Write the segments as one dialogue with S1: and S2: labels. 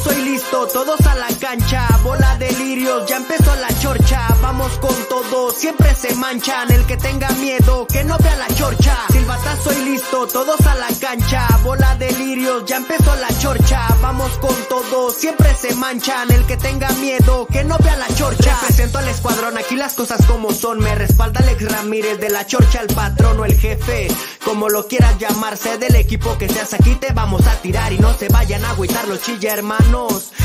S1: Silbatazo y listo, todos a la cancha. Bola de lirios, ya empezó la chorcha. Vamos con todo, siempre se manchan. El que tenga miedo, que no vea la chorcha. Silbatazo y listo, todos a la cancha. Bola de lirios, ya empezó la chorcha. Vamos con todo, siempre se manchan. El que tenga miedo, que no vea la chorcha. Presento al escuadrón, aquí las cosas como son. Me respalda Alex Ramírez de la chorcha, el patrón o el jefe. Como lo quieras llamarse del equipo que seas aquí, te vamos a tirar y no se vayan a agüitar los chilla hermanos.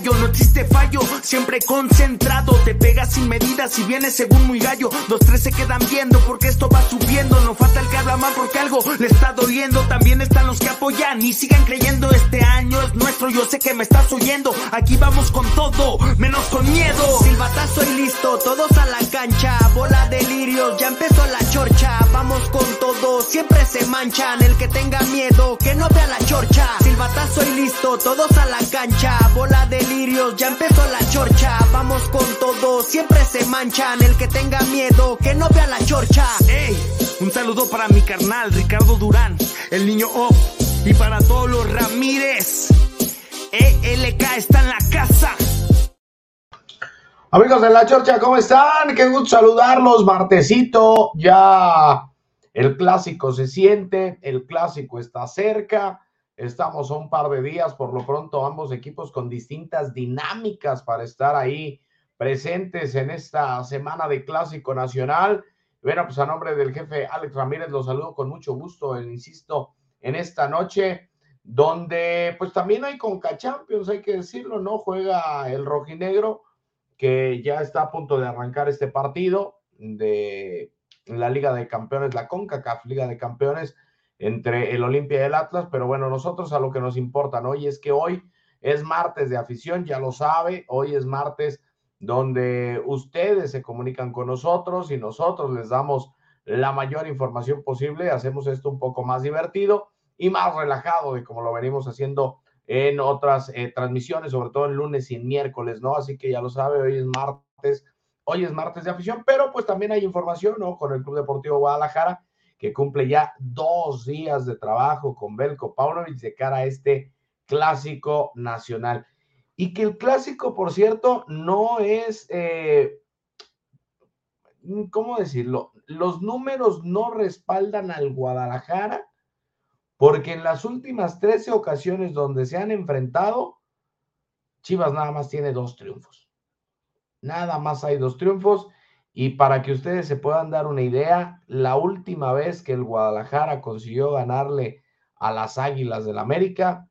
S2: no existe fallo, siempre concentrado. Te pegas sin medidas y vienes según muy gallo. Dos, tres se quedan viendo porque esto va subiendo. No falta el que habla mal porque algo le está doliendo. También están los que apoyan y sigan creyendo. Este año es nuestro, yo sé que me estás oyendo. Aquí vamos con todo, menos con miedo.
S1: Silbatazo y listo, todos a la cancha. Bola de lirios, ya empezó la chorcha. Vamos con todo, siempre se manchan. El que tenga miedo, que no vea la chorcha. Silbatazo y listo, todos a la cancha. Bola de lirios, ya empezó la chorcha. Vamos con todo, siempre se manchan. El que tenga miedo, que no vea la chorcha.
S2: Ey, un saludo para mi carnal Ricardo Durán, el niño O. Y para todos los Ramírez. ELK está en la casa.
S3: Amigos de la Chorcha, ¿cómo están? Qué gusto saludarlos. Martesito, ya el clásico se siente, el clásico está cerca. Estamos a un par de días, por lo pronto ambos equipos con distintas dinámicas para estar ahí presentes en esta semana de Clásico Nacional. Bueno, pues a nombre del jefe Alex Ramírez los saludo con mucho gusto, insisto, en esta noche, donde pues también hay Conca Champions, hay que decirlo, ¿no? Juega el rojinegro, que ya está a punto de arrancar este partido de la Liga de Campeones, la CONCACAF Liga de Campeones, entre el Olimpia y el Atlas, pero bueno, nosotros a lo que nos importa, ¿no? Y es que hoy es martes de afición, ya lo sabe, hoy es martes donde ustedes se comunican con nosotros y nosotros les damos la mayor información posible, hacemos esto un poco más divertido y más relajado de como lo venimos haciendo en otras eh, transmisiones, sobre todo en lunes y miércoles, ¿no? Así que ya lo sabe, hoy es martes, hoy es martes de afición, pero pues también hay información, ¿no? Con el Club Deportivo Guadalajara, que cumple ya dos días de trabajo con Belko Paunovic de cara a este clásico nacional. Y que el clásico, por cierto, no es, eh, ¿cómo decirlo? Los números no respaldan al Guadalajara, porque en las últimas 13 ocasiones donde se han enfrentado, Chivas nada más tiene dos triunfos. Nada más hay dos triunfos. Y para que ustedes se puedan dar una idea, la última vez que el Guadalajara consiguió ganarle a las Águilas del América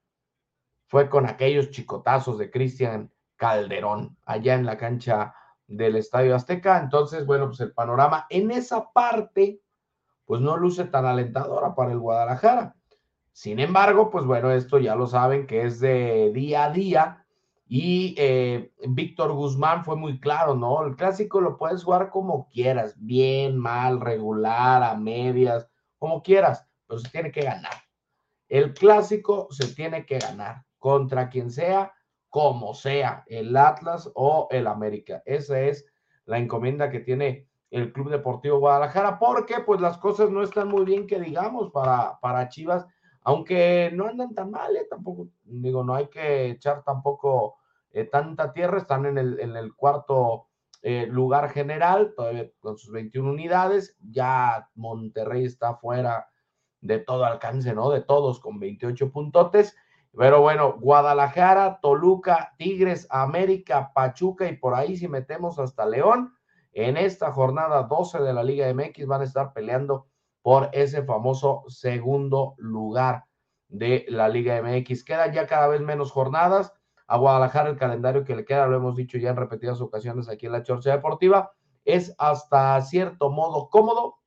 S3: fue con aquellos chicotazos de Cristian Calderón allá en la cancha del Estadio Azteca. Entonces, bueno, pues el panorama en esa parte, pues no luce tan alentadora para el Guadalajara. Sin embargo, pues bueno, esto ya lo saben que es de día a día y eh, Víctor Guzmán fue muy claro, ¿no? El clásico lo puedes jugar como quieras, bien, mal, regular, a medias, como quieras, pero se tiene que ganar. El clásico se tiene que ganar contra quien sea, como sea, el Atlas o el América. Esa es la encomienda que tiene el Club Deportivo Guadalajara, porque pues las cosas no están muy bien que digamos para, para Chivas, aunque no andan tan mal, ¿eh? tampoco, digo, no hay que echar tampoco eh, tanta tierra, están en el, cuarto eh, lugar general, todavía con sus 21 unidades, ya Monterrey está fuera de todo alcance, ¿no? De todos con 28 puntotes. Pero bueno, Guadalajara, Toluca, Tigres, América, Pachuca y por ahí si metemos hasta León, en esta jornada 12 de la Liga MX van a estar peleando por ese famoso segundo lugar de la Liga MX. Quedan ya cada vez menos jornadas. A Guadalajara el calendario que le queda, lo hemos dicho ya en repetidas ocasiones aquí en la Chorcha Deportiva, es hasta cierto modo cómodo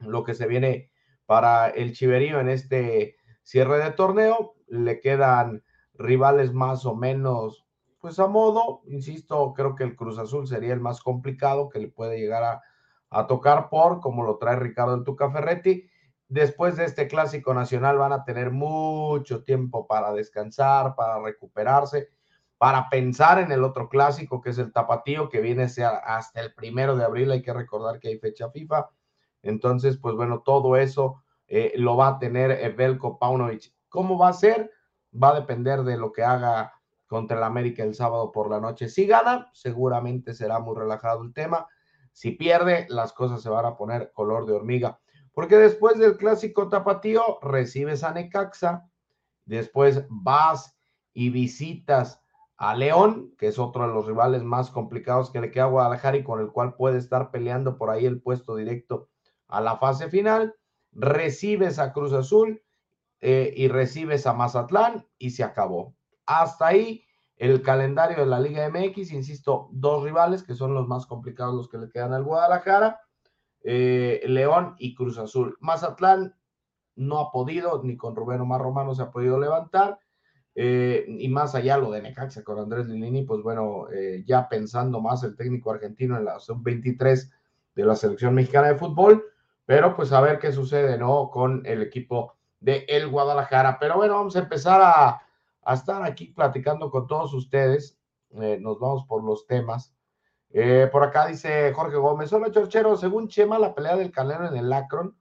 S3: lo que se viene para el Chiverío en este cierre de torneo. Le quedan rivales más o menos, pues a modo, insisto, creo que el Cruz Azul sería el más complicado que le puede llegar a, tocar por, como lo trae Ricardo el Tuca Ferretti. Después de este clásico nacional van a tener mucho tiempo para descansar, para recuperarse, para pensar en el otro clásico que es el Tapatío, que viene hasta el primero de abril. Hay que recordar que hay fecha FIFA. Entonces, pues bueno, todo eso eh, lo va a tener Belko Paunovic. ¿Cómo va a ser? Va a depender de lo que haga contra el América el sábado por la noche. Si gana, seguramente será muy relajado el tema. Si pierde, las cosas se van a poner color de hormiga. Porque después del clásico tapatío recibes a Necaxa, después vas y visitas a León, que es otro de los rivales más complicados que le queda a Guadalajara y con el cual puede estar peleando por ahí el puesto directo a la fase final. Recibes a Cruz Azul eh, y recibes a Mazatlán y se acabó. Hasta ahí el calendario de la Liga MX, insisto, dos rivales que son los más complicados los que le quedan al Guadalajara eh, León y Cruz Azul. Mazatlán no ha podido, ni con Rubén Omar Romano se ha podido levantar. Eh, y más allá lo de Necaxa con Andrés Lilini, pues bueno, eh, ya pensando más el técnico argentino en la sub-23 de la selección mexicana de fútbol, pero pues a ver qué sucede, ¿no? Con el equipo de El Guadalajara. Pero bueno, vamos a empezar a, a estar aquí platicando con todos ustedes. nos vamos por los temas. Eh, por acá dice Jorge Gómez, hola Chorchero, según Chema, la pelea del Canelo en el Akron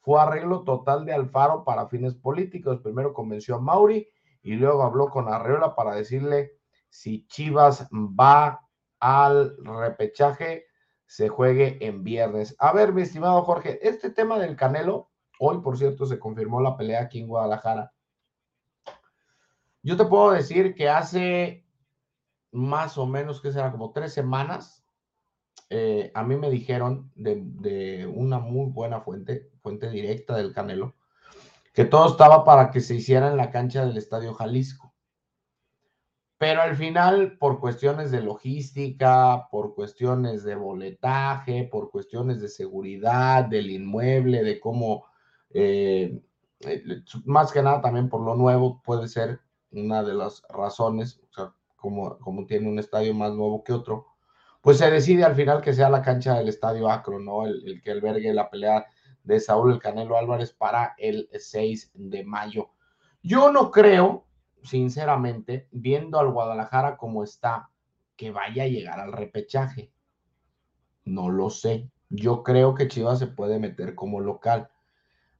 S3: fue arreglo total de Alfaro para fines políticos. Primero convenció a Mauri y luego habló con Arreola para decirle si Chivas va al repechaje, se juegue en viernes. A ver, mi estimado Jorge, este tema del Canelo, hoy por cierto se confirmó la pelea aquí en Guadalajara. Yo te puedo decir que hace más o menos, que será como tres semanas, eh, a mí me dijeron de, una muy buena fuente, fuente directa del Canelo, que todo estaba para que se hiciera en la cancha del Estadio Jalisco. Pero al final, por cuestiones de logística, por cuestiones de boletaje, por cuestiones de seguridad del inmueble, de cómo, eh, eh, más que nada también por lo nuevo, puede ser una de las razones, o sea, como, como tiene un estadio más nuevo que otro, pues se decide al final que sea la cancha del estadio Acro, ¿no? El, que albergue la pelea de Saúl el Canelo Álvarez para el 6 de mayo. Yo no creo, sinceramente, viendo al Guadalajara como está, que vaya a llegar al repechaje. No lo sé. Yo creo que Chivas se puede meter como local.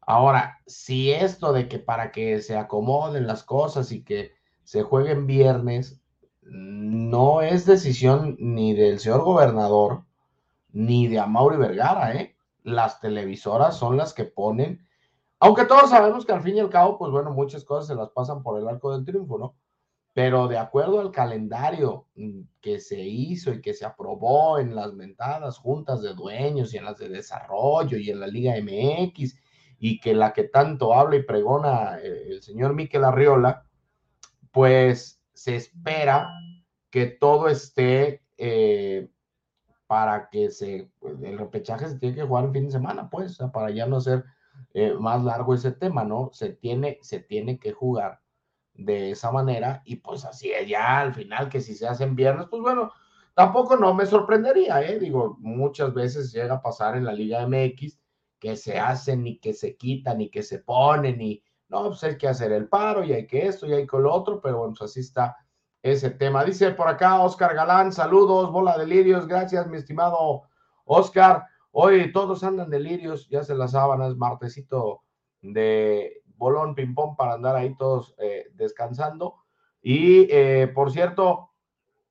S3: Ahora, si esto de que para que se acomoden las cosas y que se jueguen viernes, no es decisión ni del señor gobernador ni de Amaury Vergara, ¿eh? Las televisoras son las que ponen, aunque todos sabemos que al fin y al cabo, pues bueno, muchas cosas se las pasan por el arco del triunfo, ¿no? Pero de acuerdo al calendario mm, que se hizo y que se aprobó en las mentadas juntas de dueños y en las de desarrollo y en la Liga MX, y que la que tanto habla y pregona eh, el señor Miquel Arriola, pues se espera que todo esté eh, para que se, pues, el repechaje se tiene que jugar en fin de semana, pues, para ya no hacer eh, más largo ese tema, ¿no? Se tiene, se tiene que jugar de esa manera y pues así es ya al final que si se hacen viernes, pues bueno, tampoco no me sorprendería, ¿eh? Digo, muchas veces llega a pasar en la Liga MX que se hacen y que se quitan y que se ponen y no, pues hay que hacer el paro y hay que esto y hay que lo otro, pero bueno, pues así está ese tema. Dice por acá Oscar Galán, saludos, bola de lirios, gracias mi estimado Oscar. Hoy todos andan de lirios, ya se las sábanas, martesito de bolón ping-pong para andar ahí todos eh, descansando. Y eh, por cierto,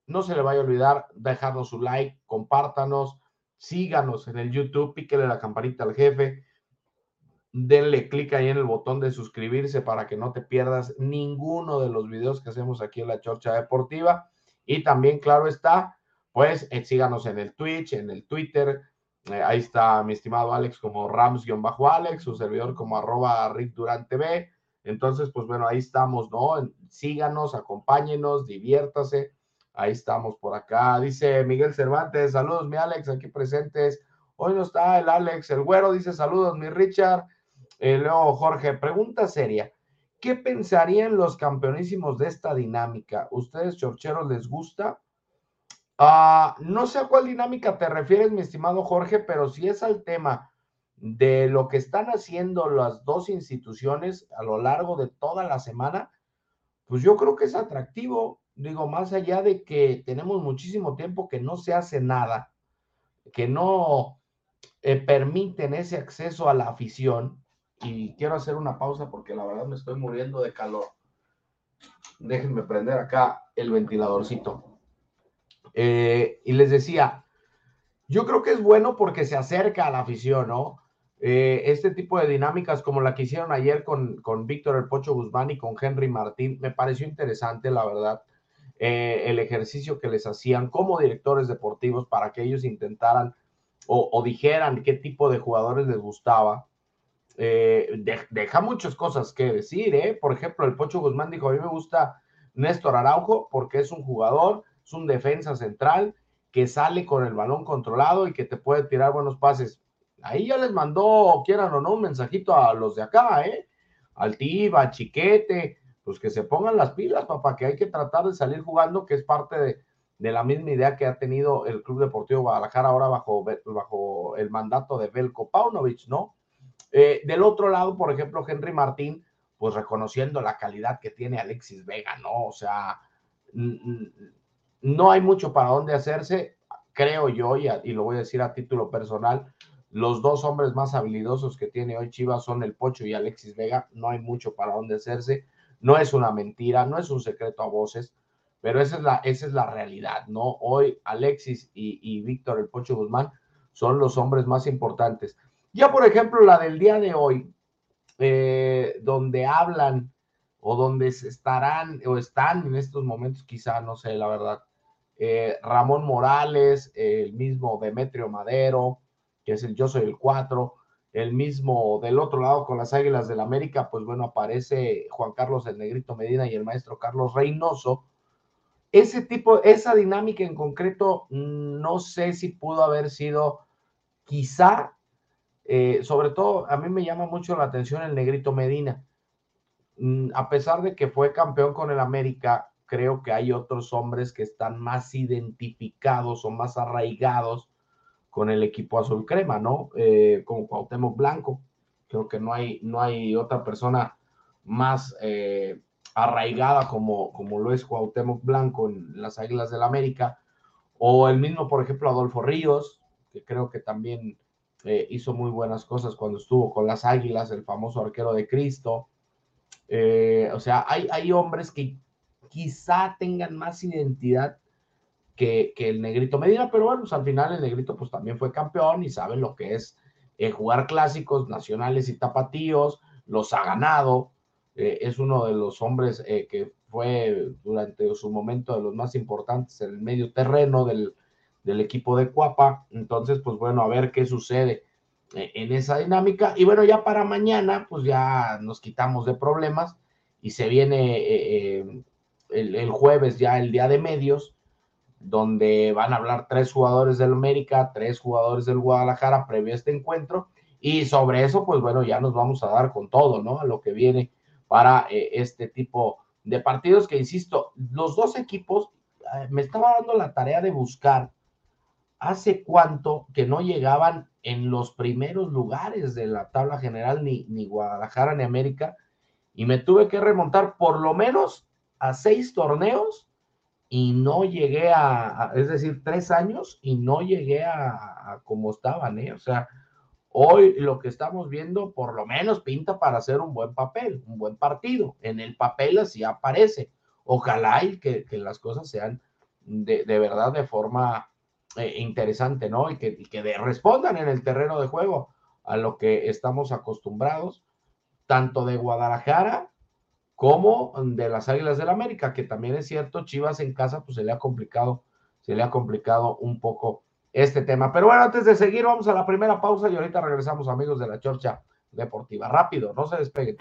S3: no se le vaya a olvidar dejarnos su like, compártanos, síganos en el YouTube, píquele la campanita al jefe denle clic ahí en el botón de suscribirse para que no te pierdas ninguno de los videos que hacemos aquí en la Chorcha Deportiva. Y también, claro está, pues eh, síganos en el Twitch, en el Twitter. Eh, ahí está mi estimado Alex como Rams-Alex, su servidor como arroba Rick Durante B. Entonces, pues bueno, ahí estamos, ¿no? Síganos, acompáñenos, diviértase. Ahí estamos por acá. Dice Miguel Cervantes, saludos, mi Alex, aquí presentes. Hoy no está el Alex, el güero dice saludos, mi Richard. Eh, luego, Jorge, pregunta seria. ¿Qué pensarían los campeonísimos de esta dinámica? ¿Ustedes, chorcheros, les gusta? Ah, no sé a cuál dinámica te refieres, mi estimado Jorge, pero si es al tema de lo que están haciendo las dos instituciones a lo largo de toda la semana, pues yo creo que es atractivo. Digo, más allá de que tenemos muchísimo tiempo que no se hace nada, que no eh, permiten ese acceso a la afición, y quiero hacer una pausa porque la verdad me estoy muriendo de calor. Déjenme prender acá el ventiladorcito. Eh, y les decía, yo creo que es bueno porque se acerca a la afición, ¿no? Eh, este tipo de dinámicas como la que hicieron ayer con, con Víctor El Pocho Guzmán y con Henry Martín, me pareció interesante, la verdad, eh, el ejercicio que les hacían como directores deportivos para que ellos intentaran o, o dijeran qué tipo de jugadores les gustaba eh, deja muchas cosas que decir, ¿eh? Por ejemplo, el Pocho Guzmán dijo, a mí me gusta Néstor Araujo porque es un jugador, es un defensa central que sale con el balón controlado y que te puede tirar buenos pases. Ahí ya les mandó, quieran o no, un mensajito a los de acá, ¿eh? Altiva, Chiquete, pues que se pongan las pilas, papá, que hay que tratar de salir jugando, que es parte de, de la misma idea que ha tenido el Club Deportivo Guadalajara ahora bajo, bajo el mandato de Belko Paunovic, ¿no? Eh, del otro lado, por ejemplo, Henry Martín, pues reconociendo la calidad que tiene Alexis Vega, ¿no? O sea, no hay mucho para dónde hacerse, creo yo, y, lo voy a decir a título personal, los dos hombres más habilidosos que tiene hoy Chivas son el Pocho y Alexis Vega, no hay mucho para dónde hacerse, no es una mentira, no es un secreto a voces, pero esa es la, esa es la realidad, ¿no? Hoy Alexis y, y Víctor el Pocho Guzmán son los hombres más importantes. Ya, por ejemplo, la del día de hoy, eh, donde hablan o donde estarán o están en estos momentos, quizá, no sé, la verdad, eh, Ramón Morales, el mismo Demetrio Madero, que es el Yo Soy el 4, el mismo del otro lado con las Águilas del América, pues bueno, aparece Juan Carlos el Negrito Medina y el maestro Carlos Reynoso. Ese tipo, esa dinámica en concreto, no sé si pudo haber sido quizá eh, sobre todo, a mí me llama mucho la atención el negrito Medina. Mm, a pesar de que fue campeón con el América, creo que hay otros hombres que están más identificados o más arraigados con el equipo azul crema, ¿no? Eh, como Cuauhtémoc Blanco. Creo que no hay, no hay otra persona más eh, arraigada como, como lo es Cuauhtémoc Blanco en las Águilas del América. O el mismo, por ejemplo, Adolfo Ríos, que creo que también eh, hizo muy buenas cosas cuando estuvo con las Águilas, el famoso arquero de Cristo. Eh, o sea, hay, hay hombres que quizá tengan más identidad que, el negrito Medina, pero bueno, pues al final el negrito pues también fue campeón y sabe lo que es eh, jugar clásicos nacionales y tapatíos, los ha ganado, es uno de los hombres que fue durante su momento de los más importantes en el medio terreno del, del equipo de Cuapa. Entonces, pues bueno, a ver qué sucede eh, en esa dinámica. Y bueno, ya para mañana, pues ya nos quitamos de problemas y se viene eh, eh, el, jueves ya el día de medios, donde van a hablar tres jugadores del América, tres jugadores del Guadalajara previo a este encuentro. Y sobre eso, pues bueno, ya nos vamos a dar con todo, ¿no? A lo que viene para este tipo de partidos que, insisto, los dos equipos, me estaba dando la tarea de buscar hace cuánto que no llegaban en los primeros lugares de la tabla general ni, ni Guadalajara ni América y me tuve que remontar por lo menos a seis torneos y no llegué a, es decir, tres años y no llegué a, como estaban, ¿eh? O sea, hoy lo que estamos viendo por lo menos pinta para hacer un buen papel, un buen partido. En el papel así aparece. Ojalá y que, que las cosas sean de, de verdad de forma eh, interesante, ¿no? Y que, que respondan en el terreno de juego. a lo que estamos acostumbrados, tanto de Guadalajara como de las Águilas del América, que también es cierto, Chivas en casa, pues se le ha complicado, se le ha complicado un poco este tema. Pero bueno, antes de seguir, vamos a la primera pausa y ahorita regresamos, amigos de la Chorcha Deportiva. Rápido, no se despeguen.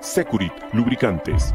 S4: Securit, lubricantes.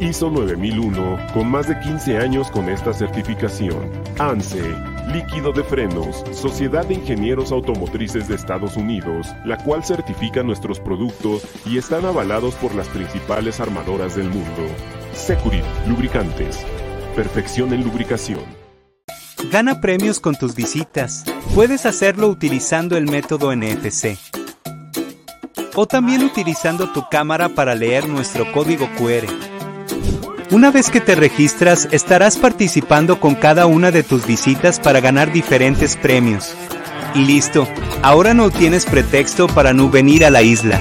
S4: ISO 9001, con más de 15 años con esta certificación. ANSE, Líquido de Frenos, Sociedad de Ingenieros Automotrices de Estados Unidos, la cual certifica nuestros productos y están avalados por las principales armadoras del mundo. Securit, lubricantes. Perfección en lubricación.
S5: Gana premios con tus visitas. Puedes hacerlo utilizando el método NFC. O también utilizando tu cámara para leer nuestro código QR. Una vez que te registras, estarás participando con cada una de tus visitas para ganar diferentes premios. Y listo, ahora no tienes pretexto para no venir a la isla.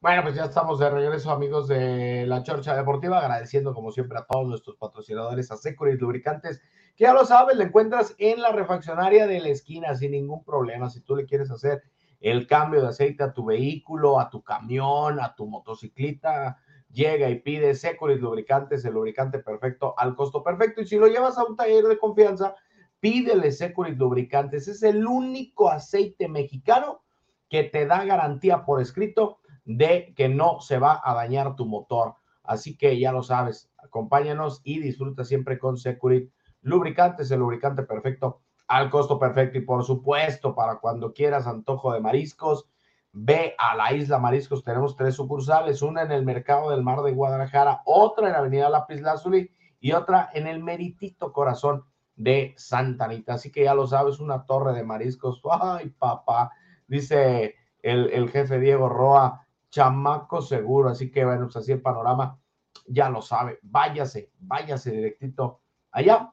S3: Bueno, pues ya estamos de regreso, amigos de la Chorcha Deportiva, agradeciendo como siempre a todos nuestros patrocinadores, a Securit Lubricantes, que ya lo sabes, le encuentras en la refaccionaria de la esquina sin ningún problema. Si tú le quieres hacer el cambio de aceite a tu vehículo, a tu camión, a tu motocicleta, llega y pide Securit Lubricantes, el lubricante perfecto al costo perfecto. Y si lo llevas a un taller de confianza, pídele Securit Lubricantes. Es el único aceite mexicano que te da garantía por escrito de que no se va a dañar tu motor. Así que ya lo sabes, acompáñanos y disfruta siempre con Securit Lubricantes, el lubricante perfecto al costo perfecto. Y por supuesto, para cuando quieras antojo de mariscos, ve a la Isla Mariscos. Tenemos tres sucursales, una en el Mercado del Mar de Guadalajara, otra en Avenida Lápiz Lazuli y otra en el meritito corazón de Santa Anita. Así que ya lo sabes, una torre de mariscos. Ay, papá, dice el, el jefe Diego Roa, chamaco seguro. Así que bueno, pues así el panorama ya lo sabe. Váyase, váyase directito allá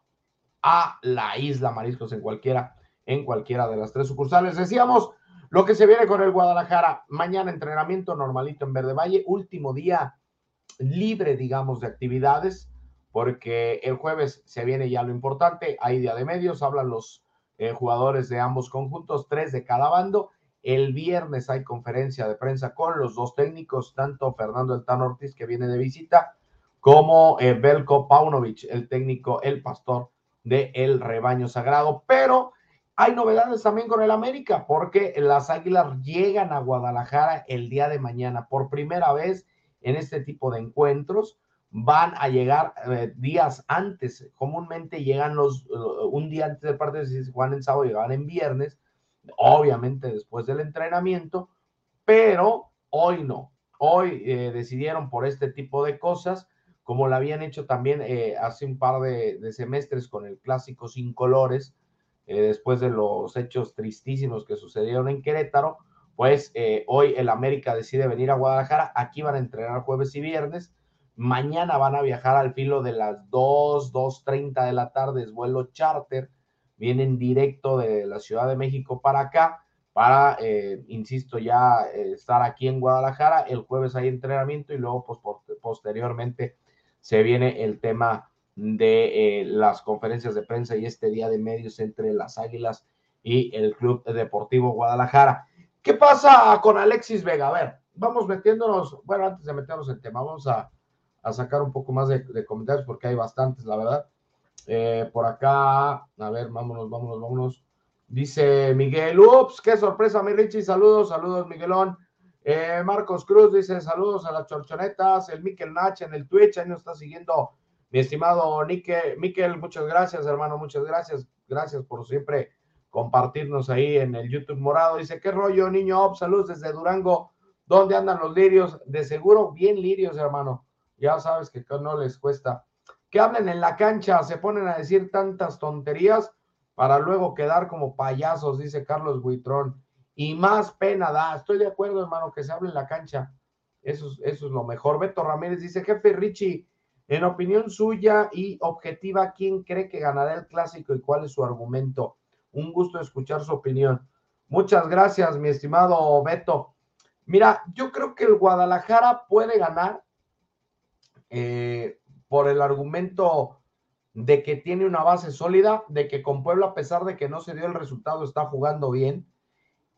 S3: a la Isla Mariscos en cualquiera, en cualquiera de las tres sucursales. Decíamos lo que se viene con el Guadalajara. Mañana entrenamiento normalito en Verde Valle, último día libre, digamos, de actividades, porque el jueves se viene ya lo importante, hay día de medios, hablan los eh, jugadores de ambos conjuntos, tres de cada bando. El viernes hay conferencia de prensa con los dos técnicos, tanto Fernando El Tan Ortiz, que viene de visita, como eh, Belko Paunovic, el técnico, el pastor de el rebaño sagrado. Pero hay novedades también con el América, porque las Águilas llegan a Guadalajara el día de mañana. Por primera vez en este tipo de encuentros, van a llegar eh, días antes. Comúnmente llegan los uh, un día antes del partido, si juegan en sábado, llegaban en viernes, obviamente después del entrenamiento, pero hoy no. Hoy eh, decidieron por este tipo de cosas como lo habían hecho también eh, hace un par de, semestres con el clásico sin colores, eh, después de los hechos tristísimos que sucedieron en Querétaro, pues eh, hoy el América decide venir a Guadalajara, aquí van a entrenar jueves y viernes, mañana van a viajar al filo de las 2, 2.30 de la tarde, es vuelo charter, vienen directo de la Ciudad de México para acá, para, insisto, ya estar aquí en Guadalajara, el jueves hay entrenamiento y luego pues, posteriormente se viene el tema de eh, las conferencias de prensa y este día de medios entre las Águilas y el Club Deportivo Guadalajara. ¿Qué pasa con Alexis Vega? A ver, vamos metiéndonos, bueno, antes de meternos en tema, vamos a, sacar un poco más de, comentarios porque hay bastantes, la verdad. Eh, por acá, a ver, vámonos, vámonos, vámonos. Dice Miguel, ups, qué sorpresa, mi Richie, saludos, saludos, Miguelón. Eh, Marcos Cruz dice saludos a las chorchonetas. El Miquel Nach en el Twitch, ahí nos está siguiendo mi estimado Nike. Miquel, muchas gracias, hermano, muchas gracias. Gracias por siempre compartirnos ahí en el YouTube morado. Dice, ¿qué rollo, niño? saludos desde Durango. ¿Dónde andan los lirios? De seguro, bien lirios, hermano. Ya sabes que no les cuesta. Que hablen en la cancha, se ponen a decir tantas tonterías. para luego quedar como payasos, dice Carlos Buitrón. Y más pena da. Estoy de acuerdo, hermano, que se hable en la cancha. Eso, eso es lo mejor. Beto Ramírez dice, jefe Richie, en opinión suya y objetiva, ¿quién cree que ganará el clásico y cuál es su argumento? Un gusto escuchar su opinión. Muchas gracias, mi estimado Beto. Mira, yo creo que el Guadalajara puede ganar eh, por el argumento de que tiene una base sólida, de que con Puebla, a pesar de que no se dio el resultado, está jugando bien,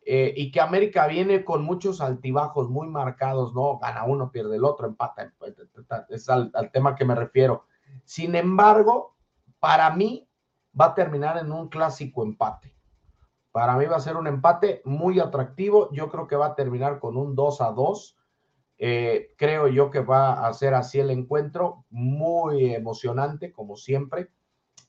S3: eh, y que América viene con muchos altibajos muy marcados, ¿no? Gana uno, pierde el otro, empata, es al, al tema que me refiero. Sin embargo, para mí va a terminar en un clásico empate. Para mí va a ser un empate muy atractivo. Yo creo que va a terminar con un 2 a 2 eh, creo yo que va a ser así el encuentro, muy emocionante, como siempre,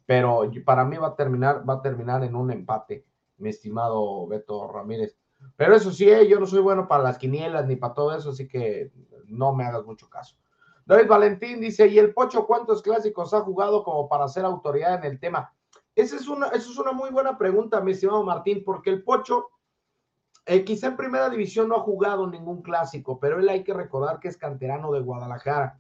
S3: pero para mí va a terminar, va a terminar en un empate, mi estimado Beto Ramírez. Pero eso sí, eh, yo no soy bueno para las quinielas ni para todo eso, así que no me hagas mucho caso. David Valentín dice, ¿y el Pocho cuántos clásicos ha jugado como para ser autoridad en el tema? Esa es una, esa es una muy buena pregunta, mi estimado Martín, porque el Pocho eh, quizá en primera división no ha jugado ningún clásico, pero él hay que recordar que es canterano de Guadalajara.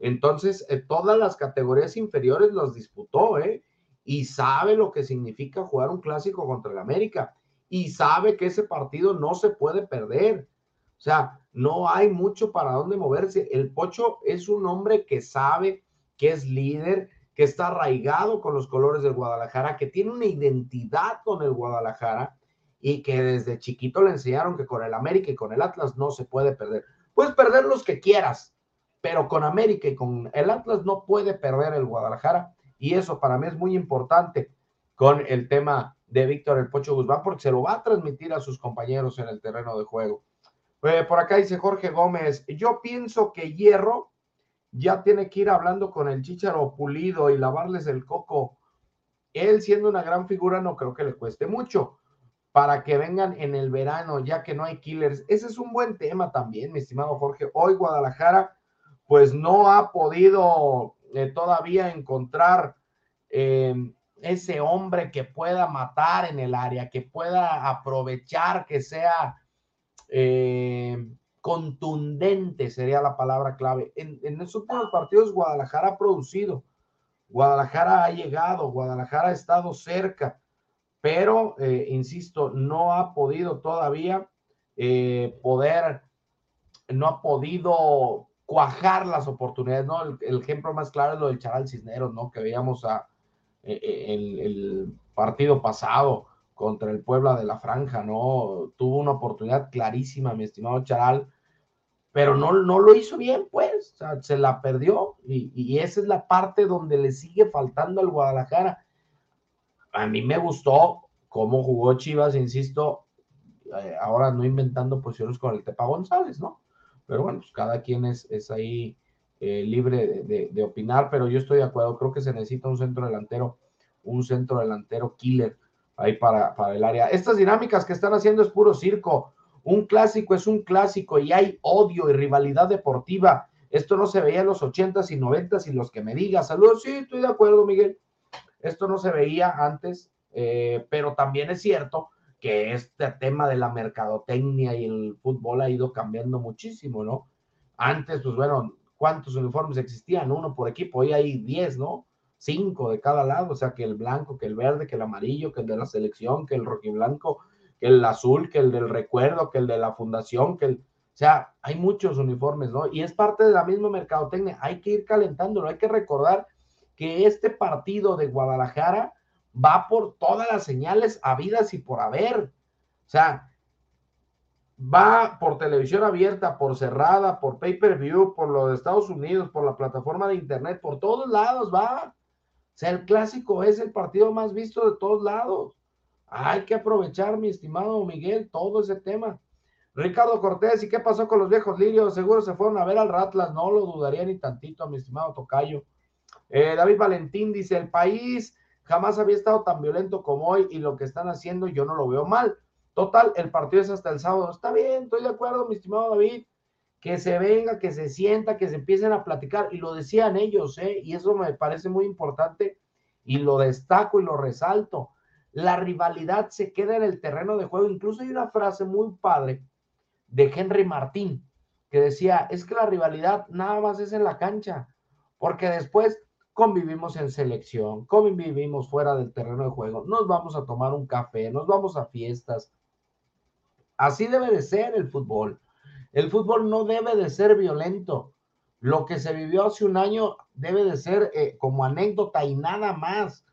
S3: Entonces, eh, todas las categorías inferiores los disputó, ¿eh? Y sabe lo que significa jugar un clásico contra el América. Y sabe que ese partido no se puede perder. O sea, no hay mucho para dónde moverse. El Pocho es un hombre que sabe, que es líder, que está arraigado con los colores del Guadalajara, que tiene una identidad con el Guadalajara y que desde chiquito le enseñaron que con el América y con el Atlas no se puede perder. Puedes perder los que quieras, pero con América y con el Atlas no puede perder el Guadalajara y eso para mí es muy importante con el tema de Víctor El Pocho Guzmán porque se lo va a transmitir a sus compañeros en el terreno de juego. Eh, por acá dice Jorge Gómez, yo pienso que Hierro ya tiene que ir hablando con el Chicharo Pulido y lavarles el coco. Él siendo una gran figura no creo que le cueste mucho para que vengan en el verano, ya que no hay killers. Ese es un buen tema también, mi estimado Jorge. Hoy Guadalajara, pues no ha podido eh, todavía encontrar eh, ese hombre que pueda matar en el área, que pueda aprovechar, que sea eh, contundente, sería la palabra clave. En, en los últimos partidos Guadalajara ha producido, Guadalajara ha llegado, Guadalajara ha estado cerca pero, eh, insisto, no ha podido todavía poder, no ha podido cuajar las oportunidades, ¿no? El, ejemplo más claro es lo del Charal Cisneros, ¿no? Que veíamos a, eh, el, el, partido pasado contra el Puebla de la Franja, ¿no? Tuvo una oportunidad clarísima, mi estimado Charal, pero no, no lo hizo bien, pues, o sea, se la perdió y, y esa es la parte donde le sigue faltando al Guadalajara a mí me gustó cómo jugó Chivas, insisto, eh, ahora no inventando posiciones con el Tepa González, ¿no? Pero bueno, pues cada quien es, es ahí eh, libre de, opinar, pero yo estoy de acuerdo, creo que se necesita un centro delantero, un centro delantero killer ahí para, para el área. Estas dinámicas que están haciendo es puro circo. Un clásico es un clásico y hay odio y rivalidad deportiva. Esto no se veía en los ochentas y noventas y los que me digan, saludos, sí, estoy de acuerdo, Miguel. Esto no se veía antes, eh, pero también es cierto que este tema de la mercadotecnia y el fútbol ha ido cambiando muchísimo, ¿no? Antes, pues bueno, ¿cuántos uniformes existían? Uno por equipo, hoy hay diez, ¿no? Cinco de cada lado, o sea, que el blanco, que el verde, que el amarillo, que el de la selección, que el rojiblanco, que el azul, que el del recuerdo, que el de la fundación, que el... O sea, hay muchos uniformes, ¿no? Y es parte de la misma mercadotecnia. Hay que ir calentándolo, hay que recordar que este partido de Guadalajara va por todas las señales habidas y por haber. O sea, va por televisión abierta, por cerrada, por pay-per-view, por lo de Estados Unidos, por la plataforma de internet, por todos lados va. O sea, el clásico es el partido más visto de todos lados. Hay que aprovechar, mi estimado Miguel, todo ese tema. Ricardo Cortés, ¿y qué pasó con los viejos lirios? Seguro se fueron a ver al Ratlas, no lo dudaría ni tantito, mi estimado Tocayo. Eh, David Valentín dice, el país jamás había estado tan violento como hoy y lo que están haciendo yo no lo veo mal. Total, el partido es hasta el sábado. Está bien, estoy de acuerdo, mi estimado David. Que se venga, que se sienta, que se empiecen a platicar. Y lo decían ellos, ¿eh? Y eso me parece muy importante y lo destaco y lo resalto. la rivalidad se queda en el terreno de juego. Incluso hay una frase muy padre de Henry Martín que decía, es que la rivalidad nada más es en la cancha, porque después convivimos en selección, convivimos fuera del terreno de juego, nos vamos a tomar un café, nos vamos a fiestas. Así debe de ser el fútbol. El fútbol no debe de ser violento. Lo que se vivió hace un año debe de ser eh, como anécdota y nada más.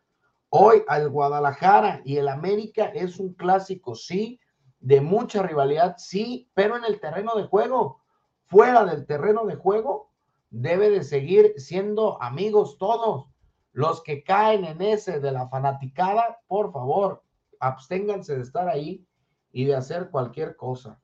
S3: Hoy al Guadalajara y el América es un clásico, sí, de mucha rivalidad, sí, pero en el terreno de juego, fuera del terreno de juego, debe de seguir siendo amigos todos. Los que caen en ese de la fanaticada, por favor, absténganse de estar ahí y de hacer cualquier cosa.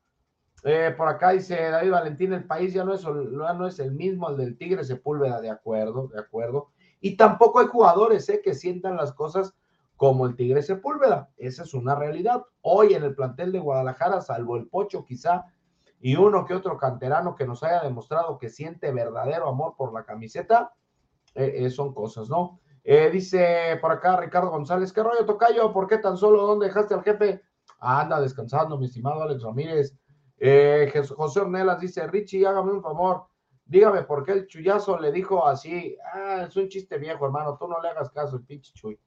S3: Eh, por acá dice David Valentín, el país ya no es, el mismo, el del Tigre Sepúlveda, de acuerdo, de acuerdo. Y tampoco hay jugadores eh, que sientan las cosas como el Tigre Sepúlveda. Esa es una realidad. Hoy en el plantel de Guadalajara, salvo el Pocho quizá, y uno que otro canterano que nos haya demostrado que siente verdadero amor por la camiseta, eh, eh, son cosas, ¿no? dice por acá Ricardo González, ¿qué rollo tocayo? ¿Por qué tan solo? ¿Dónde dejaste al jefe? anda descansando, mi estimado Alex Ramírez. José Ornelas dice, Richie, hágame un favor, Dígame por qué el chullazo le dijo así. Ah, es un chiste viejo, hermano. Tú no le hagas caso, el pinche chuy.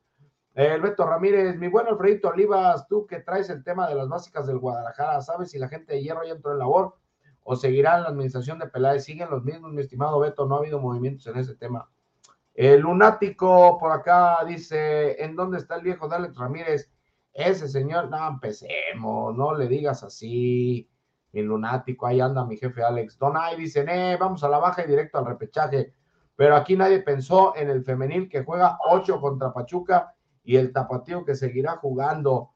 S3: El Beto Ramírez, mi buen Alfredito Olivas, tú que traes el tema de las básicas del Guadalajara, ¿sabes si la gente de hierro ya entró en labor o seguirá la administración de Peláez? Siguen los mismos, mi estimado Beto, no ha habido movimientos en ese tema. El lunático por acá dice: ¿En dónde está el viejo de Alex Ramírez? Ese señor, no empecemos, no le digas así el lunático, ahí anda mi jefe Alex. Donay dice, eh, vamos a la baja y directo al repechaje. Pero aquí nadie pensó en el femenil que juega 8 contra Pachuca y el tapatío que seguirá jugando.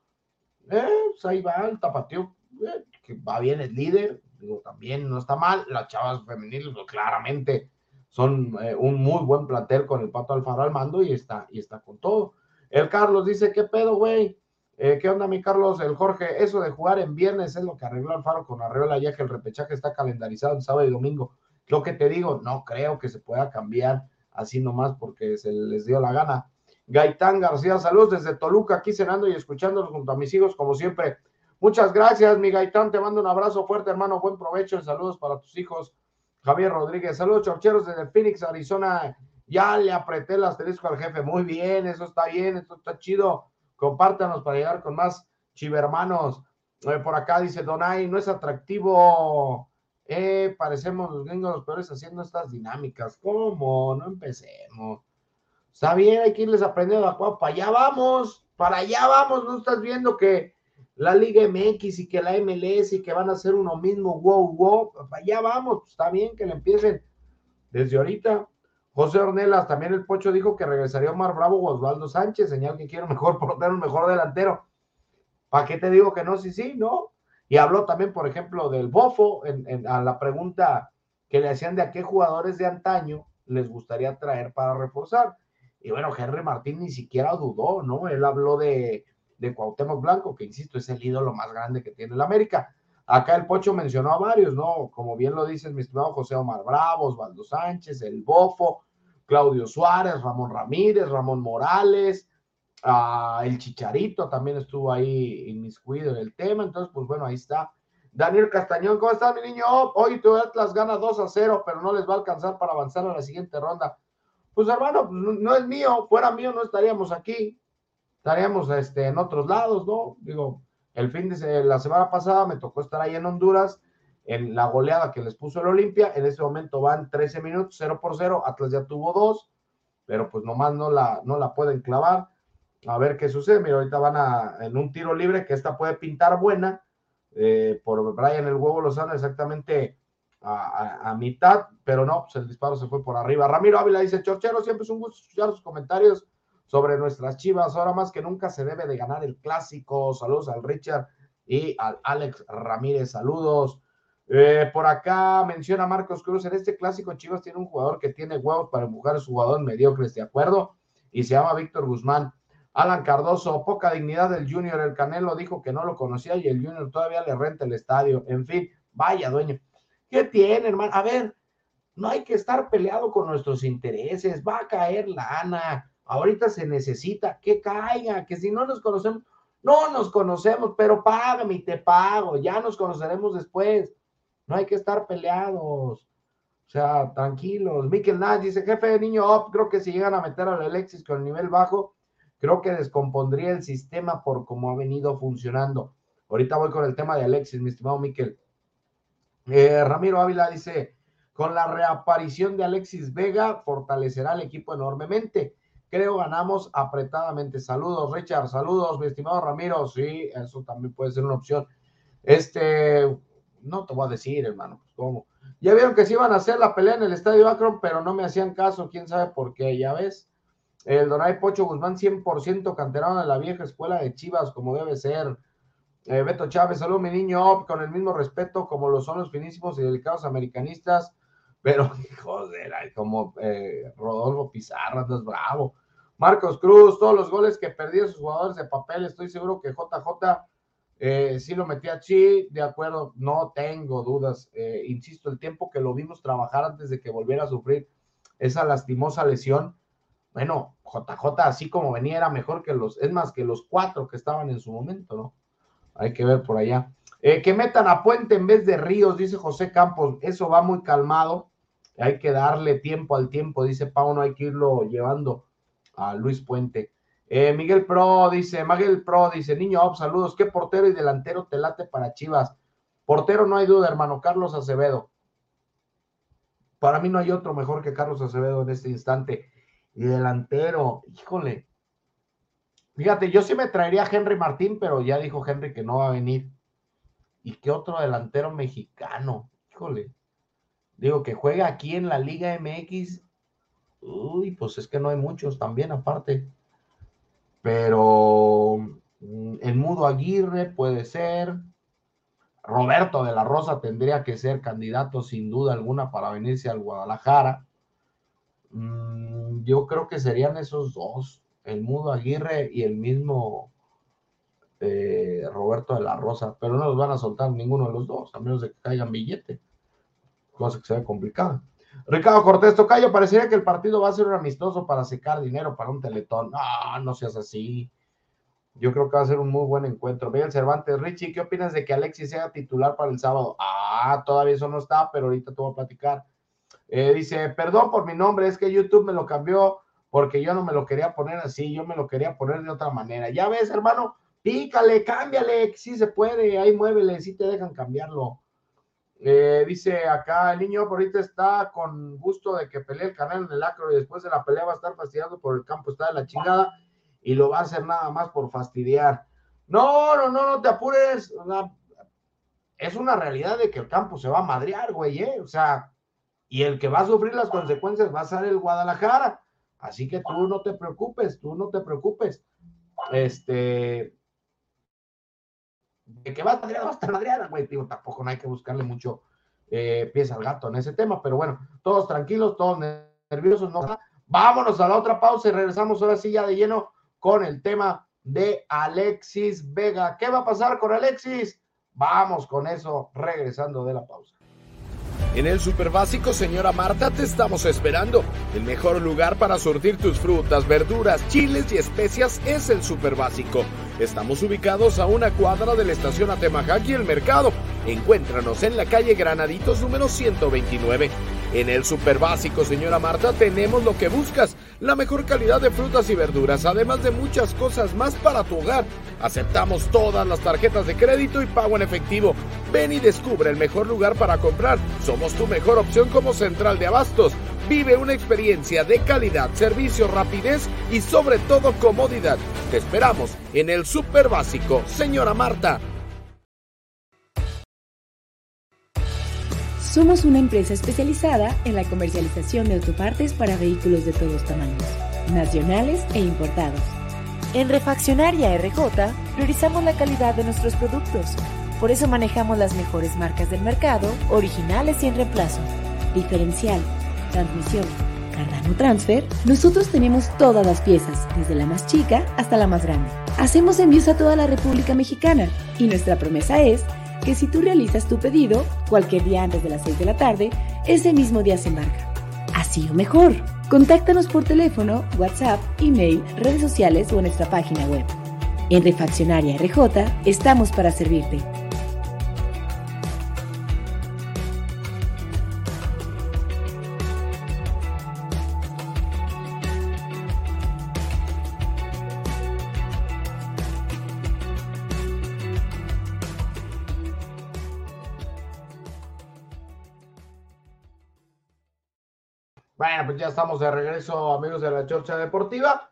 S3: Eh, pues ahí va el tapatío, eh, que va bien, es líder, digo, también no está mal. Las chavas femeniles, pues, claramente, son eh, un muy buen plantel con el Pato Alfaro al mando y está, y está con todo. El Carlos dice, ¿qué pedo, güey? Eh, ¿Qué onda, mi Carlos? El Jorge, eso de jugar en viernes es lo que arregló Alfaro con Arreola, ya que el repechaje está calendarizado en sábado y domingo. Lo que te digo, no creo que se pueda cambiar así nomás porque se les dio la gana. Gaitán García, saludos desde Toluca, aquí cenando y escuchándolos junto a mis hijos, como siempre. Muchas gracias, mi Gaitán, te mando un abrazo fuerte, hermano, buen provecho, saludos para tus hijos. Javier Rodríguez, saludos, chorcheros desde Phoenix, Arizona. Ya le apreté el asterisco al jefe, muy bien, eso está bien, esto está chido Compártanos para llegar con más chivermanos. Eh, por acá dice Donay, no es atractivo. Eh, parecemos los gringos los peores haciendo estas dinámicas. ¿Cómo? No empecemos. Está bien, hay que irles aprendiendo a Para allá vamos, para allá vamos. No estás viendo que la Liga MX y que la MLS y que van a ser uno mismo. Wow, wow. Para allá vamos. Está bien que le empiecen desde ahorita. José Ornelas, también el Pocho dijo que regresaría Omar Bravo o Osvaldo Sánchez, señal que quiere un mejor portero, un mejor delantero. ¿Para qué te digo que no? Sí, sí, ¿no? Y habló también, por ejemplo, del Bofo, a la pregunta que le hacían de a qué jugadores de antaño les gustaría traer para reforzar. Y bueno, Henry Martín ni siquiera dudó, ¿no? Él habló de, de Cuauhtémoc Blanco, que insisto, es el ídolo más grande que tiene el América. Acá el Pocho mencionó a varios, ¿no? Como bien lo dice mi estimado José Omar Bravo, Osvaldo Sánchez, el Bofo, Claudio Suárez, Ramón Ramírez, Ramón Morales, el Chicharito también estuvo ahí inmiscuido en el tema, entonces pues bueno, ahí está. Daniel Castañón, ¿cómo estás mi niño? Hoy tu Atlas gana 2 a 0, pero no les va a alcanzar para avanzar a la siguiente ronda. Pues hermano, no es mío, fuera mío no estaríamos aquí, estaríamos este, en otros lados, ¿no? Digo, el fin de la semana pasada me tocó estar ahí en Honduras en la goleada que les puso el Olimpia. En este momento van 13 minutos, 0 por 0. Atlas ya tuvo dos, pero pues nomás no la, no la pueden clavar. A ver qué sucede. Mira, ahorita van a, en un tiro libre que esta puede pintar buena. Eh, por Brian el huevo Lozano exactamente a, a, mitad, pero no, pues el disparo se fue por arriba. Ramiro Ávila dice, Chorchero, siempre es un gusto escuchar sus comentarios sobre nuestras chivas. Ahora más que nunca se debe de ganar el clásico. Saludos al Richard y al Alex Ramírez. Saludos. Eh, por acá menciona Marcos Cruz, en este clásico Chivas tiene un jugador que tiene huevos para empujar a su jugador mediocres, ¿de acuerdo? Y se llama Víctor Guzmán. Alan Cardoso, poca dignidad del Junior, el Canelo dijo que no lo conocía y el Junior todavía le renta el estadio. En fin, vaya dueño. ¿Qué tiene, hermano? A ver, no hay que estar peleado con nuestros intereses, va a caer la Ana. Ahorita se necesita que caiga, que si no nos conocemos, no nos conocemos, pero págame y te pago, ya nos conoceremos después. No hay que estar peleados. O sea, tranquilos. Mikel Nash dice, jefe de niño op, creo que si llegan a meter al Alexis con el nivel bajo, creo que descompondría el sistema por cómo ha venido funcionando. Ahorita voy con el tema de Alexis, mi estimado Miquel. Eh, Ramiro Ávila dice, con la reaparición de Alexis Vega, fortalecerá el equipo enormemente. Creo ganamos apretadamente. Saludos, Richard. Saludos, mi estimado Ramiro. Sí, eso también puede ser una opción. Este, no te voy a decir, hermano. Pues. Ya vieron que se iban a hacer la pelea en el estadio Akron, pero no me hacían caso. Quién sabe por qué. Ya ves. El Donay Pocho Guzmán, 100% canterano de la vieja escuela de Chivas, como debe ser. Eh, Beto Chávez, saludos, mi niño, con el mismo respeto como lo son los finísimos y delicados americanistas, pero joder, como eh, Rodolfo Pizarro, es bravo. Marcos Cruz, todos los goles que perdieron sus jugadores de papel, estoy seguro que JJ eh, sí lo metía Chi, de acuerdo, no tengo dudas. Eh, insisto, el tiempo que lo vimos trabajar antes de que volviera a sufrir esa lastimosa lesión, bueno, JJ así como venía era mejor que los, es más que los cuatro que estaban en su momento, ¿no? Hay que ver por allá. Eh, que metan a Puente en vez de Ríos, dice José Campos, eso va muy calmado, hay que darle tiempo al tiempo, dice Pau, no hay que irlo llevando a Luis Puente. Eh, Miguel Pro dice, Miguel Pro dice, niño, saludos, ¿qué portero y delantero te late para Chivas? Portero no hay duda, hermano, Carlos Acevedo. Para mí no hay otro mejor que Carlos Acevedo en este instante. Y delantero, híjole. Fíjate, yo sí me traería a Henry Martín, pero ya dijo Henry que no va a venir. ¿Y qué otro delantero mexicano? Híjole. Digo, que juega aquí en la Liga MX. Uy, pues es que no hay muchos también aparte pero mm, el Mudo Aguirre puede ser. Roberto de la Rosa tendría que ser candidato sin duda alguna para venirse al Guadalajara. Mm, yo creo que serían esos dos, el Mudo Aguirre y el mismo eh, Roberto de la Rosa, pero no los van a soltar ninguno de los dos, a menos de que caigan billete, cosa que se ve complicada. Ricardo Cortés Tocayo, parecería que el partido va a ser un amistoso para secar dinero para un teletón. No, no seas así. Yo creo que va a ser un muy buen encuentro. Miguel Cervantes, Richie, ¿qué opinas de que Alexis sea titular para el sábado? Ah, todavía eso no está, pero ahorita te voy a platicar. Eh, dice, perdón por mi nombre, es que YouTube me lo cambió porque yo no me lo quería poner así, yo me lo quería poner de otra manera. Ya ves, hermano, pícale, cámbiale, sí se puede, ahí muévele, sí te dejan cambiarlo. Eh, dice acá, el niño ahorita está con gusto de que pelee el canal en el acro y después de la pelea va a estar fastidiando por el campo, está de la chingada y lo va a hacer nada más por fastidiar. No, no, no, no te apures. Es una realidad de que el campo se va a madrear, güey, ¿eh? O sea, y el que va a sufrir las consecuencias va a ser el Guadalajara. Así que tú no te preocupes, tú no te preocupes. Este, de que va a estar va a estar madreada, güey, digo, tampoco no hay que buscarle mucho eh, pies al gato en ese tema, pero bueno, todos tranquilos, todos nerviosos, no. Vámonos a la otra pausa y regresamos ahora sí ya de lleno con el tema de Alexis Vega. ¿Qué va a pasar con Alexis? Vamos con eso regresando de la pausa.
S6: En el Super Básico, señora Marta, te estamos esperando. El mejor lugar para surtir tus frutas, verduras, chiles y especias es el Super Básico. Estamos ubicados a una cuadra de la estación Atemajac y el mercado. Encuéntranos en la calle Granaditos número 129. En el Super Básico, señora Marta, tenemos lo que buscas, la mejor calidad de frutas y verduras, además de muchas cosas más para tu hogar. Aceptamos todas las tarjetas de crédito y pago en efectivo. Ven y descubre el mejor lugar para comprar. Somos tu mejor opción como central de abastos. Vive una experiencia de calidad, servicio, rapidez y sobre todo comodidad. Te esperamos en el Super Básico, señora Marta.
S7: Somos una empresa especializada en la comercialización de autopartes para vehículos de todos tamaños, nacionales e importados. En Refaccionaria RJ priorizamos la calidad de nuestros productos. Por eso manejamos las mejores marcas del mercado, originales y en reemplazo. Diferencial, transmisión, Cardano Transfer, nosotros tenemos todas las piezas, desde la más chica hasta la más grande. Hacemos envíos a toda la República Mexicana y nuestra promesa es que si tú realizas tu pedido cualquier día antes de las 6 de la tarde, ese mismo día se embarca. Así o mejor. Contáctanos por teléfono, WhatsApp, email, redes sociales o en nuestra página web. En Refaccionaria RJ estamos para servirte.
S3: Bueno, pues ya estamos de regreso, amigos de la Chorcha Deportiva.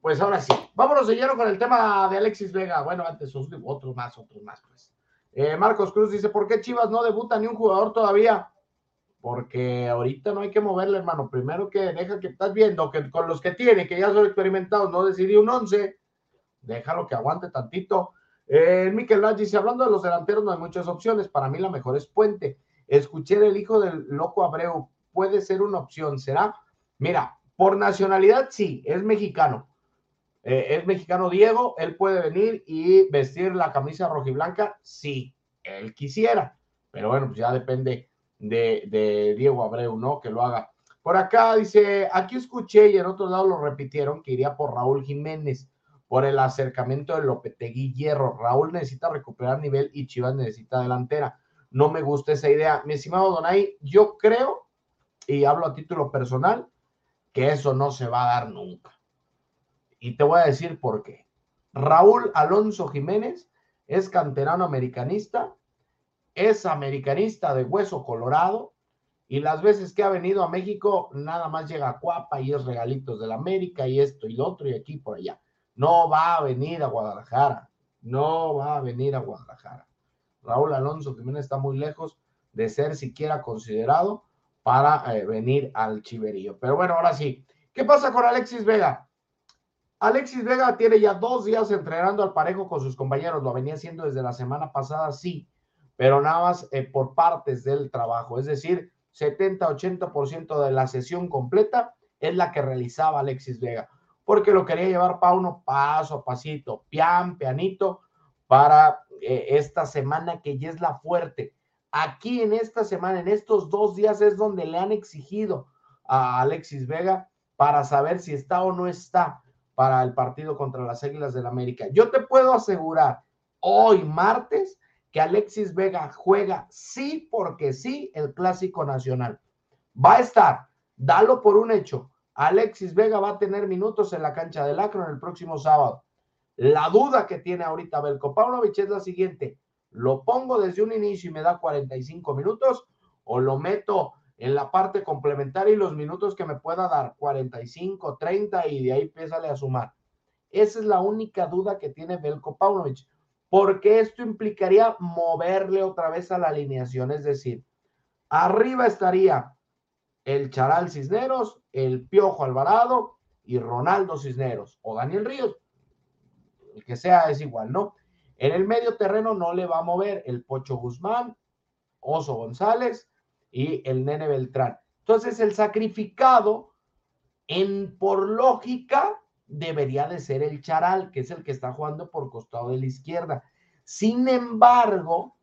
S3: Pues ahora sí, vámonos de lleno con el tema de Alexis Vega. Bueno, antes otros más, otros más, pues. Eh, Marcos Cruz dice: ¿Por qué Chivas no debuta ni un jugador todavía? Porque ahorita no hay que moverle, hermano. Primero que deja que estás viendo que con los que tiene, que ya son experimentados, no decidí un 11. Déjalo que aguante tantito. Eh, Miquel Lach dice: Hablando de los delanteros, no hay muchas opciones. Para mí, la mejor es Puente. Escuché del hijo del loco Abreu puede ser una opción, ¿será? Mira, por nacionalidad sí, es mexicano. Eh, es mexicano Diego, él puede venir y vestir la camisa rojiblanca, sí, él quisiera, pero bueno, pues ya depende de, de, Diego Abreu, ¿no? Que lo haga. Por acá dice, aquí escuché y en otro lado lo repitieron que iría por Raúl Jiménez por el acercamiento de Lopetegui Hierro. Raúl necesita recuperar nivel y Chivas necesita delantera. No me gusta esa idea. Mi estimado Donay, yo creo y hablo a título personal, que eso no se va a dar nunca. Y te voy a decir por qué. Raúl Alonso Jiménez es canterano americanista, es americanista de hueso colorado, y las veces que ha venido a México, nada más llega a Cuapa y es regalitos de la América y esto y lo otro y aquí por allá. No va a venir a Guadalajara, no va a venir a Guadalajara. Raúl Alonso Jiménez está muy lejos de ser siquiera considerado para eh, venir al chiverío. Pero bueno, ahora sí, ¿qué pasa con Alexis Vega? Alexis Vega tiene ya dos días entrenando al parejo con sus compañeros, lo venía haciendo desde la semana pasada, sí, pero nada más eh, por partes del trabajo, es decir, 70-80% de la sesión completa es la que realizaba Alexis Vega, porque lo quería llevar Pauno paso a pasito, pian, pianito, para eh, esta semana que ya es la fuerte Aquí en esta semana, en estos dos días, es donde le han exigido a Alexis Vega para saber si está o no está para el partido contra las Águilas del América. Yo te puedo asegurar hoy martes que Alexis Vega juega sí porque sí el Clásico Nacional. Va a estar, dalo por un hecho. Alexis Vega va a tener minutos en la cancha del Acro en el próximo sábado. La duda que tiene ahorita Belko Paunovic es la siguiente lo pongo desde un inicio y me da 45 minutos o lo meto en la parte complementaria y los minutos que me pueda dar 45, 30 y de ahí pésale a sumar. Esa es la única duda que tiene Belko Paunovic, porque esto implicaría moverle otra vez a la alineación, es decir, arriba estaría el Charal Cisneros, el Piojo Alvarado y Ronaldo Cisneros o Daniel Ríos, el que sea es igual, ¿no? En el medio terreno no le va a mover el Pocho Guzmán, Oso González y el Nene Beltrán. Entonces el sacrificado, en por lógica, debería de ser el Charal, que es el que está jugando por costado de la izquierda. Sin embargo,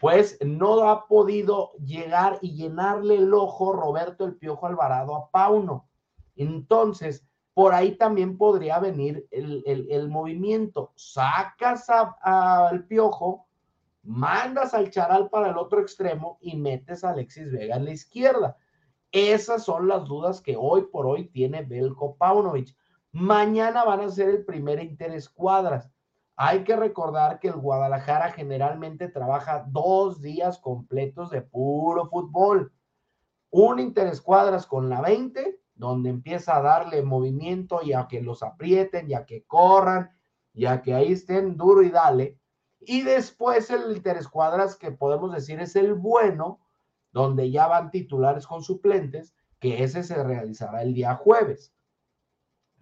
S3: pues no ha podido llegar y llenarle el ojo Roberto el Piojo Alvarado a Pauno. Entonces, por ahí también podría venir el, movimiento. Sacas al piojo, mandas al charal para el otro extremo y metes a Alexis Vega en la izquierda. Esas son las dudas que hoy por hoy tiene Belko Paunovic. Mañana van a ser el primer interescuadras. Hay que recordar que el Guadalajara generalmente trabaja dos días completos de puro fútbol. Un interescuadras con la 20 donde empieza a darle movimiento y a que los aprieten, ya que corran, ya que ahí estén duro y dale. Y después el interescuadras que podemos decir es el bueno, donde ya van titulares con suplentes, que ese se realizará el día jueves.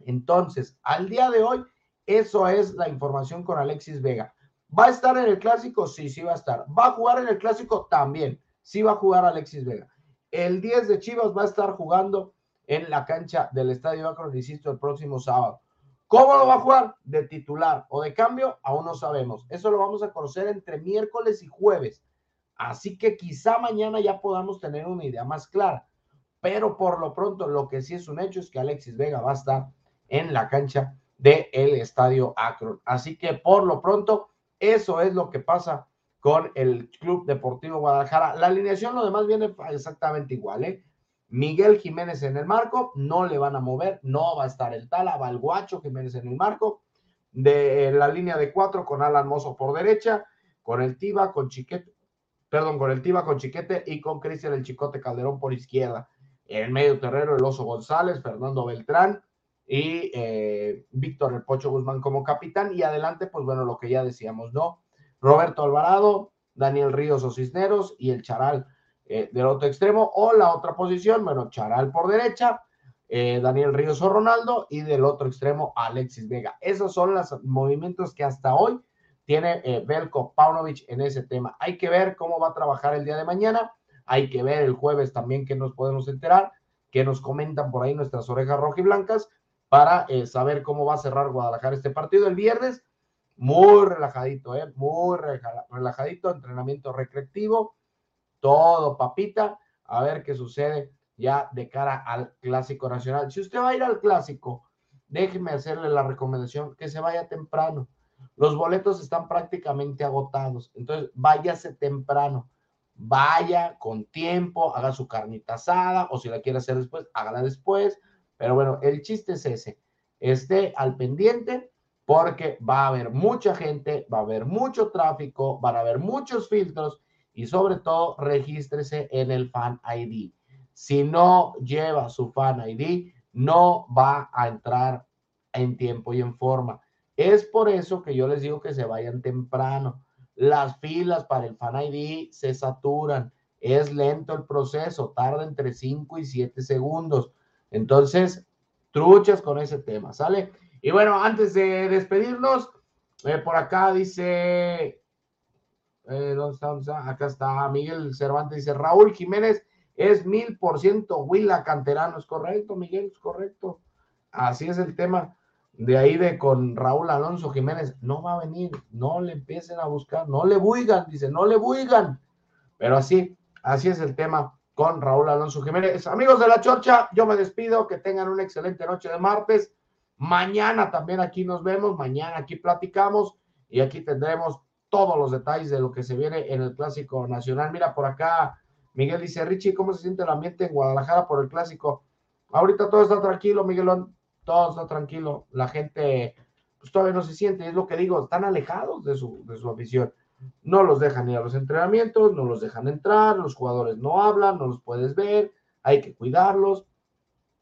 S3: Entonces, al día de hoy, eso es la información con Alexis Vega. ¿Va a estar en el clásico? Sí, sí va a estar. ¿Va a jugar en el clásico? También. Sí va a jugar Alexis Vega. El 10 de Chivas va a estar jugando en la cancha del Estadio Akron, insisto, el próximo sábado. ¿Cómo lo va a jugar? ¿De titular o de cambio? Aún no sabemos. Eso lo vamos a conocer entre miércoles y jueves. Así que quizá mañana ya podamos tener una idea más clara. pero por lo pronto lo que sí es un hecho es que Alexis Vega va a estar en la cancha del el estadio Akron. Así que por lo pronto, eso es lo que pasa con el Club Deportivo Guadalajara. La alineación, lo demás viene exactamente igual, ¿eh? Miguel Jiménez en el marco, no le van a mover, no va a estar el Tala, va el Guacho Jiménez en el marco, de la línea de cuatro con Alan Mozo por derecha, con el Tiba, con Chiquete, perdón, con el Tiba, con Chiquete y con Cristian el Chicote Calderón por izquierda. En medio terreno, el Oso González, Fernando Beltrán y eh, Víctor El Pocho Guzmán como capitán. Y adelante, pues bueno, lo que ya decíamos, ¿no? Roberto Alvarado, Daniel Ríos o Cisneros y el Charal eh, del otro extremo. O la otra posición, bueno, Charal por derecha, eh, Daniel Ríos o Ronaldo y del otro extremo Alexis Vega. Esos son los movimientos que hasta hoy tiene eh, Belko Paunovic en ese tema. Hay que ver cómo va a trabajar el día de mañana. Hay que ver el jueves también que nos podemos enterar, que nos comentan por ahí nuestras orejas rojas y blancas para saber cómo va a cerrar Guadalajara este partido el viernes. Muy relajadito, ¿eh? muy relajadito, entrenamiento recreativo, todo papita, a ver qué sucede ya de cara al clásico nacional. Si usted va a ir al clásico, déjeme hacerle la recomendación que se vaya temprano. Los boletos están prácticamente agotados, entonces váyase temprano, vaya con tiempo, haga su carnita asada o si la quiere hacer después, hágala después. Pero bueno, el chiste es ese, esté al pendiente porque va a haber mucha gente, va a haber mucho tráfico, van a haber muchos filtros y sobre todo regístrese en el Fan ID. Si no lleva su Fan ID, no va a entrar en tiempo y en forma. Es por eso que yo les digo que se vayan temprano. Las filas para el Fan ID se saturan. Es lento el proceso, tarda entre 5 y 7 segundos. Entonces, truchas con ese tema, ¿sale? Y bueno, antes de despedirnos, eh, por acá dice, eh, ¿dónde, está, Acá está Miguel Cervantes, dice, Raúl Jiménez es mil por ciento Huila canterano, es correcto, Miguel, es correcto. Así es el tema de ahí de con Raúl Alonso Jiménez, no va a venir, no le empiecen a buscar, no le buigan, dice, no le buigan. Pero así, así es el tema con Raúl Alonso Jiménez. Amigos de la Chorcha, yo me despido, que tengan una excelente noche de martes. Mañana también aquí nos vemos, mañana aquí platicamos y aquí tendremos todos los detalles de lo que se viene en el Clásico Nacional. Mira por acá, Miguel dice, Richie, ¿cómo se siente el ambiente en Guadalajara por el Clásico? Ahorita todo está tranquilo, Miguelón todo está tranquilo, la gente pues todavía no se siente, es lo que digo, están alejados de su, de su afición. No los dejan ir a los entrenamientos, no los dejan entrar, los jugadores no hablan, no los puedes ver, hay que cuidarlos.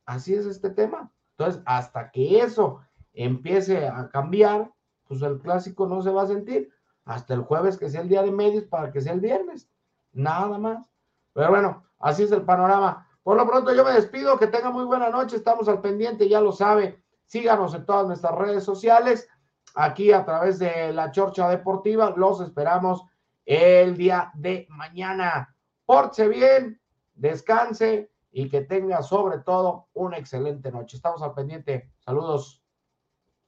S3: Así es este tema. Entonces, hasta que eso empiece a cambiar, pues el clásico no se va a sentir. Hasta el jueves que sea el día de medios para que sea el viernes. Nada más. Pero bueno, así es el panorama. Por lo pronto yo me despido, que tenga muy buena noche, estamos al pendiente, ya lo sabe. Síganos en todas nuestras redes sociales, aquí a través de la Chorcha Deportiva. Los esperamos el día de mañana. Pórtese bien, descanse y que tenga sobre todo una excelente noche. Estamos al pendiente. Saludos.